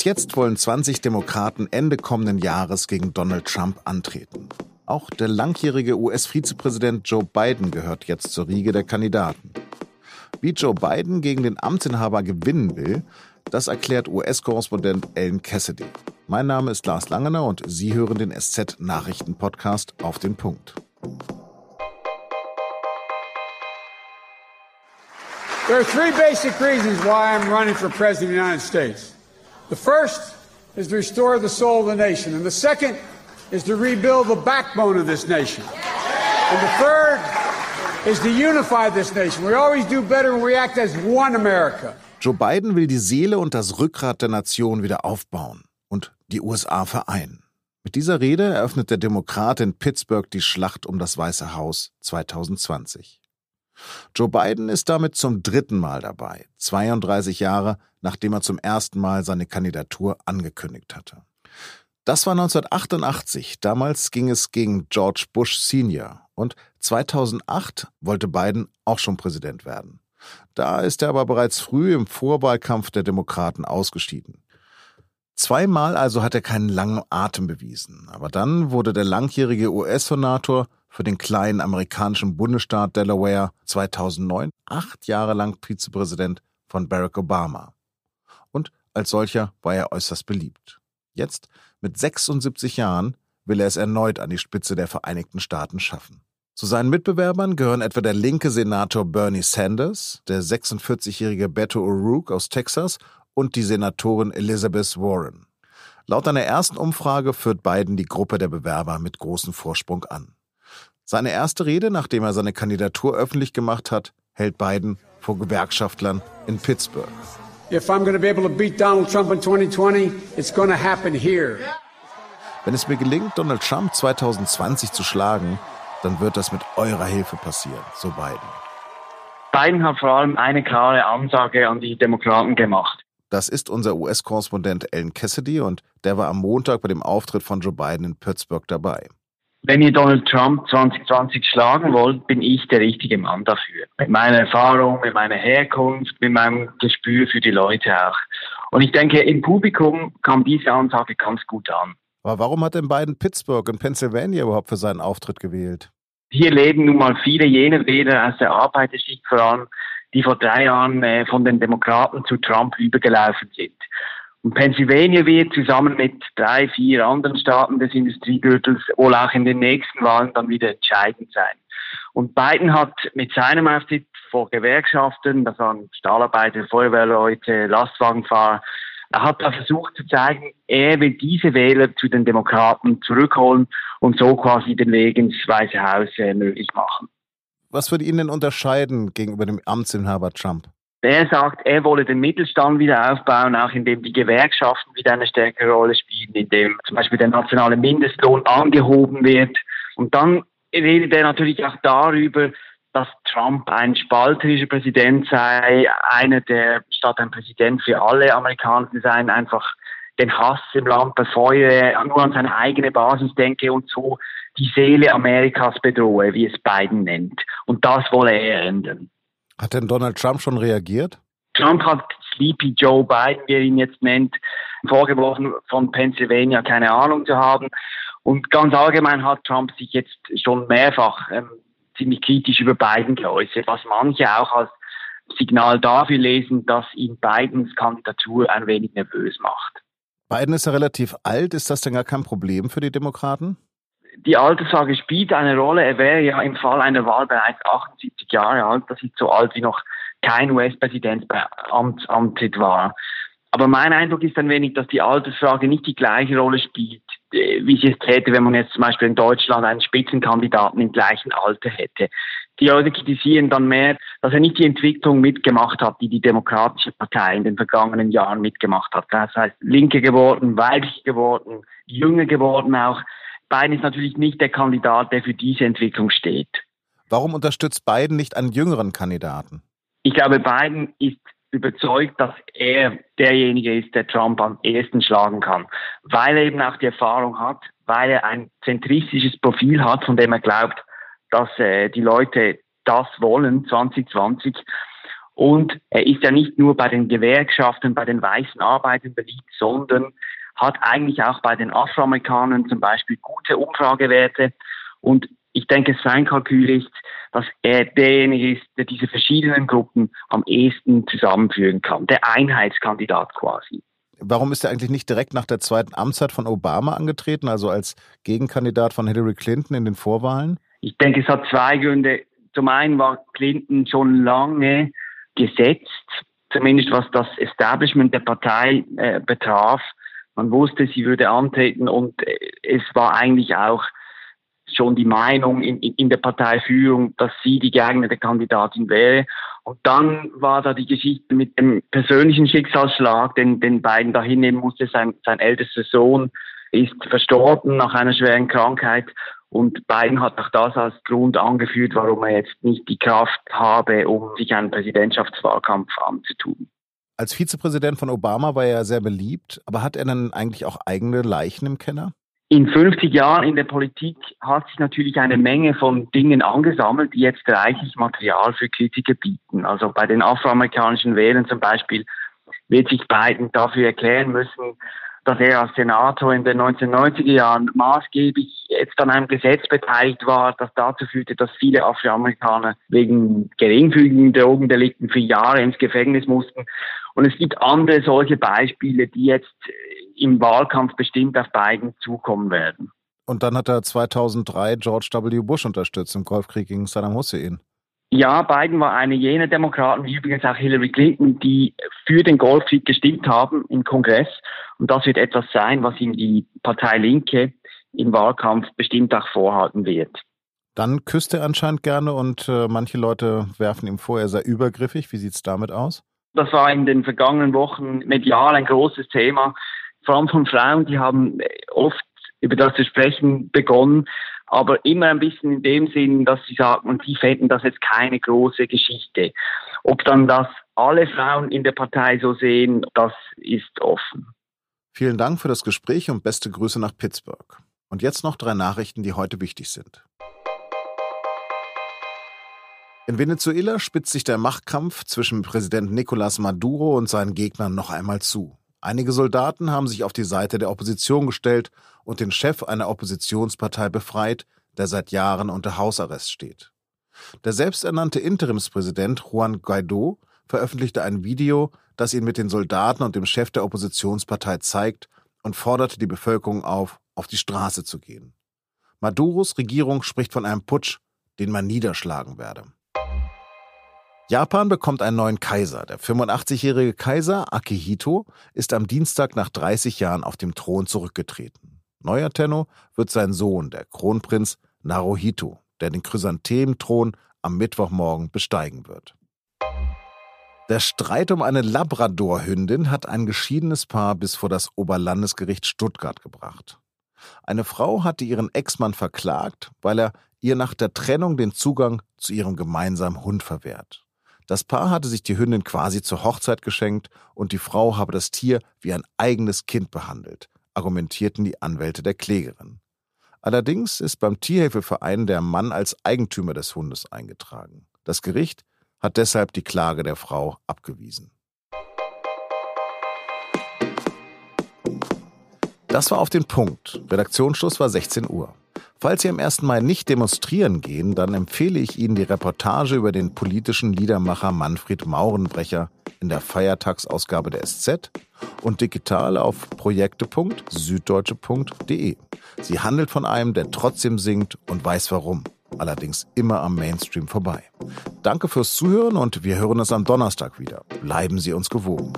Bis jetzt wollen 20 Demokraten Ende kommenden Jahres gegen Donald Trump antreten. Auch der langjährige US-Vizepräsident Joe Biden gehört jetzt zur Riege der Kandidaten. Wie Joe Biden gegen den Amtsinhaber gewinnen will, das erklärt US-Korrespondent Ellen Cassidy. Mein Name ist Lars Langener und Sie hören den SZ-Nachrichten-Podcast auf den Punkt. There are three basic reasons why I'm running for President of the United States. The first is to restore the soul of the nation, and the second is to rebuild the backbone of this nation. And the third is to unify this nation. We always do better when we act as one America. Joe Biden will die Seele und das Rückgrat der Nation wieder aufbauen und die USA vereinen. Mit dieser Rede eröffnet der Demokrat in Pittsburgh die Schlacht um das Weiße Haus 2020. Joe Biden ist damit zum dritten Mal dabei, 32 Jahre nachdem er zum ersten Mal seine Kandidatur angekündigt hatte. Das war 1988, damals ging es gegen George Bush Senior und 2008 wollte Biden auch schon Präsident werden. Da ist er aber bereits früh im Vorwahlkampf der Demokraten ausgeschieden. Zweimal also hat er keinen langen Atem bewiesen, aber dann wurde der langjährige US-Senator für den kleinen amerikanischen Bundesstaat Delaware 2009 acht Jahre lang Vizepräsident von Barack Obama. Und als solcher war er äußerst beliebt. Jetzt, mit 76 Jahren, will er es erneut an die Spitze der Vereinigten Staaten schaffen. Zu seinen Mitbewerbern gehören etwa der linke Senator Bernie Sanders, der 46-jährige Beto O'Rourke aus Texas und die Senatorin Elizabeth Warren. Laut einer ersten Umfrage führt Biden die Gruppe der Bewerber mit großem Vorsprung an. Seine erste Rede, nachdem er seine Kandidatur öffentlich gemacht hat, hält Biden vor Gewerkschaftlern in Pittsburgh. If I'm going to be able to beat Donald Trump in 2020, it's going to happen here. Wenn es mir gelingt, Donald Trump 2020 zu schlagen, dann wird das mit eurer Hilfe passieren, so Biden. Biden hat vor allem eine klare Ansage an die Demokraten gemacht. Das ist unser US-Korrespondent Alan Cassidy und der war am Montag bei dem Auftritt von Joe Biden in Pittsburgh dabei. Wenn ihr Donald Trump 2020 schlagen wollt, bin ich der richtige Mann dafür. Mit meiner Erfahrung, mit meiner Herkunft, mit meinem Gespür für die Leute auch. Und ich denke, im Publikum kam diese Ansage ganz gut an. Aber warum hat denn Biden Pittsburgh in Pennsylvania überhaupt für seinen Auftritt gewählt? Hier leben nun mal viele jener Wähler aus der Arbeiterschicht vor allem, die vor drei Jahren äh, von den Demokraten zu Trump übergelaufen sind. Und Pennsylvania wird zusammen mit drei, vier anderen Staaten des Industriegürtels wohl auch in den nächsten Wahlen dann wieder entscheidend sein. Und Biden hat mit seinem Auftritt vor Gewerkschaften, das waren Stahlarbeiter, Feuerwehrleute, Lastwagenfahrer, er hat da versucht zu zeigen, er will diese Wähler zu den Demokraten zurückholen und so quasi den Weg ins Weiße Haus äh, möglich machen. Was würde ihn denn unterscheiden gegenüber dem Amtsinhaber Trump? Er sagt, er wolle den Mittelstand wieder aufbauen, auch indem die Gewerkschaften wieder eine stärkere Rolle spielen, indem zum Beispiel der nationale Mindestlohn angehoben wird. Und dann redet er natürlich auch darüber, dass Trump ein spalterischer Präsident sei, einer, der statt ein Präsident für alle Amerikaner zu sein, einfach den Hass im Land befeuere, nur an seine eigene Basis denke und so die Seele Amerikas bedrohe, wie es Biden nennt. Und das wolle er ändern. Hat denn Donald Trump schon reagiert? Trump hat Sleepy Joe Biden, wie er ihn jetzt nennt, vorgeworfen, von Pennsylvania keine Ahnung zu haben. Und ganz allgemein hat Trump sich jetzt schon mehrfach ähm, ziemlich kritisch über Biden geäußert, was manche auch als Signal dafür lesen, dass ihn Bidens Kandidatur ein wenig nervös macht. Biden ist ja relativ alt. Ist das denn gar kein Problem für die Demokraten? Die Altersfrage spielt eine Rolle. Er wäre ja im Fall einer Wahl bereits 78 Jahre alt. Das ist so alt wie noch kein US-Präsident bei Amt, Amtszeit war. Aber mein Eindruck ist ein wenig, dass die Altersfrage nicht die gleiche Rolle spielt, äh, wie sie es täte, wenn man jetzt zum Beispiel in Deutschland einen Spitzenkandidaten im gleichen Alter hätte. Die Leute kritisieren dann mehr, dass er nicht die Entwicklung mitgemacht hat, die die Demokratische Partei in den vergangenen Jahren mitgemacht hat. Das heißt, linke geworden, weiblich geworden, jünger geworden auch. Biden ist natürlich nicht der Kandidat, der für diese Entwicklung steht. Warum unterstützt Biden nicht einen jüngeren Kandidaten? Ich glaube, Biden ist überzeugt, dass er derjenige ist, der Trump am ehesten schlagen kann, weil er eben auch die Erfahrung hat, weil er ein zentristisches Profil hat, von dem er glaubt, dass äh, die Leute das wollen 2020. Und er ist ja nicht nur bei den Gewerkschaften, bei den weißen Arbeitern beliebt, sondern hat eigentlich auch bei den Afroamerikanern zum Beispiel gute Umfragewerte. Und ich denke, sein Kalkül ist, dass er derjenige ist, der diese verschiedenen Gruppen am ehesten zusammenführen kann. Der Einheitskandidat quasi. Warum ist er eigentlich nicht direkt nach der zweiten Amtszeit von Obama angetreten, also als Gegenkandidat von Hillary Clinton in den Vorwahlen? Ich denke, es hat zwei Gründe. Zum einen war Clinton schon lange gesetzt, zumindest was das Establishment der Partei äh, betraf. Man wusste, sie würde antreten und äh, es war eigentlich auch schon die Meinung in, in der Parteiführung, dass sie die geeignete Kandidatin wäre. Und dann war da die Geschichte mit dem persönlichen Schicksalsschlag, den den beiden da hinnehmen musste. Sein, sein ältester Sohn ist verstorben nach einer schweren Krankheit. Und Biden hat auch das als Grund angeführt, warum er jetzt nicht die Kraft habe, um sich einen Präsidentschaftswahlkampf anzutun. Als Vizepräsident von Obama war er sehr beliebt, aber hat er dann eigentlich auch eigene Leichen im Keller? In 50 Jahren in der Politik hat sich natürlich eine Menge von Dingen angesammelt, die jetzt reichlich Material für Kritiker bieten. Also bei den afroamerikanischen Wählern zum Beispiel wird sich Biden dafür erklären müssen, dass er als Senator in den 1990er Jahren maßgeblich jetzt an einem Gesetz beteiligt war, das dazu führte, dass viele Afroamerikaner wegen geringfügigen Drogendelikten für Jahre ins Gefängnis mussten. Und es gibt andere solche Beispiele, die jetzt im Wahlkampf bestimmt auf Biden zukommen werden. Und dann hat er 2003 George W. Bush unterstützt im Golfkrieg gegen Saddam Hussein. Ja, Biden war eine jener Demokraten, wie übrigens auch Hillary Clinton, die für den Golfkrieg gestimmt haben im Kongress. Und das wird etwas sein, was ihm die Partei Linke im Wahlkampf bestimmt auch vorhalten wird. Dann küsst er anscheinend gerne und äh, manche Leute werfen ihm vor, er sei übergriffig. Wie sieht es damit aus? Das war in den vergangenen Wochen medial ein großes Thema. Vor allem von Frauen, die haben oft über das zu sprechen begonnen, aber immer ein bisschen in dem Sinn, dass sie sagen, und sie fänden das jetzt keine große Geschichte. Ob dann das alle Frauen in der Partei so sehen, das ist offen. Vielen Dank für das Gespräch und beste Grüße nach Pittsburgh. Und jetzt noch drei Nachrichten, die heute wichtig sind. In Venezuela spitzt sich der Machtkampf zwischen Präsident Nicolás Maduro und seinen Gegnern noch einmal zu. Einige Soldaten haben sich auf die Seite der Opposition gestellt und den Chef einer Oppositionspartei befreit, der seit Jahren unter Hausarrest steht. Der selbsternannte Interimspräsident Juan Guaido veröffentlichte ein Video, das ihn mit den Soldaten und dem Chef der Oppositionspartei zeigt und forderte die Bevölkerung auf, auf die Straße zu gehen. Maduros Regierung spricht von einem Putsch, den man niederschlagen werde. Japan bekommt einen neuen Kaiser. Der 85-jährige Kaiser Akihito ist am Dienstag nach 30 Jahren auf dem Thron zurückgetreten. Neuer Tenno wird sein Sohn, der Kronprinz Naruhito, der den Chrysanthementhron am Mittwochmorgen besteigen wird. Der Streit um eine Labradorhündin hat ein geschiedenes Paar bis vor das Oberlandesgericht Stuttgart gebracht. Eine Frau hatte ihren Ex-Mann verklagt, weil er ihr nach der Trennung den Zugang zu ihrem gemeinsamen Hund verwehrt. Das Paar hatte sich die Hündin quasi zur Hochzeit geschenkt und die Frau habe das Tier wie ein eigenes Kind behandelt, argumentierten die Anwälte der Klägerin. Allerdings ist beim Tierhilfeverein der Mann als Eigentümer des Hundes eingetragen. Das Gericht hat deshalb die Klage der Frau abgewiesen. Das war auf den Punkt. Redaktionsschluss war 16 Uhr. Falls Sie am 1. Mai nicht demonstrieren gehen, dann empfehle ich Ihnen die Reportage über den politischen Liedermacher Manfred Maurenbrecher in der Feiertagsausgabe der SZ und digital auf projekte.süddeutsche.de. Sie handelt von einem, der trotzdem singt und weiß warum, allerdings immer am Mainstream vorbei. Danke fürs Zuhören und wir hören uns am Donnerstag wieder. Bleiben Sie uns gewogen.